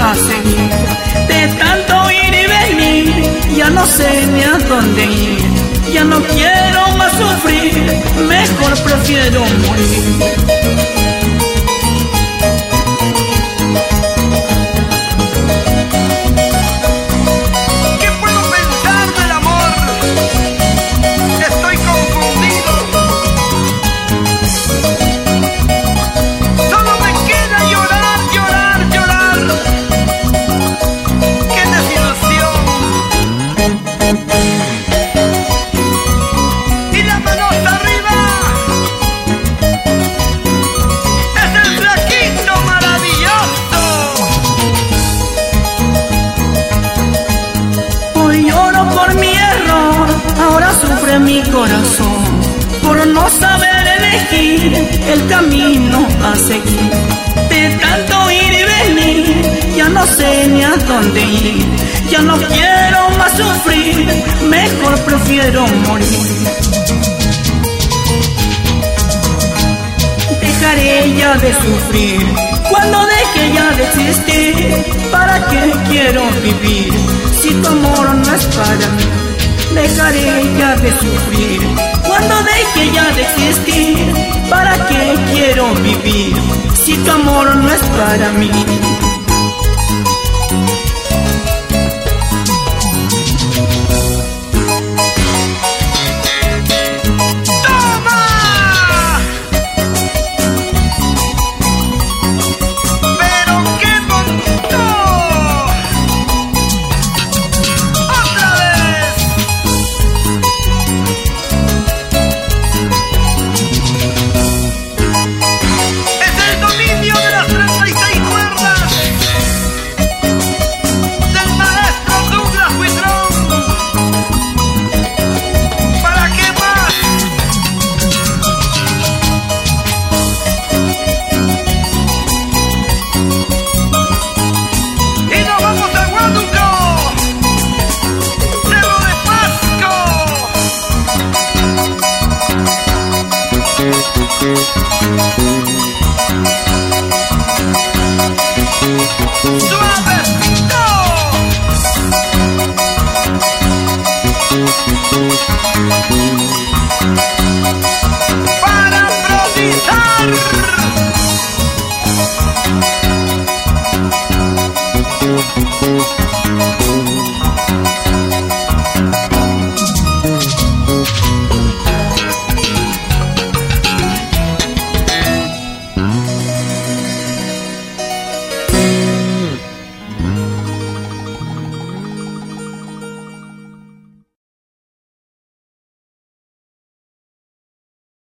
a seguir. De tanto ir y venir, ya no sé ni a dónde ir. Ya no quiero más sufrir, mejor prefiero morir. No saber elegir el camino a seguir. De tanto ir y venir, ya no sé ni a dónde ir. Ya no quiero más sufrir, mejor prefiero morir. Dejaré ya de sufrir cuando deje ya de existir. ¿Para qué quiero vivir si tu amor no es para mí? dejaré ya de sufrir. Cuando deje ya de existir, ¿para qué quiero vivir si tu amor no es para mí?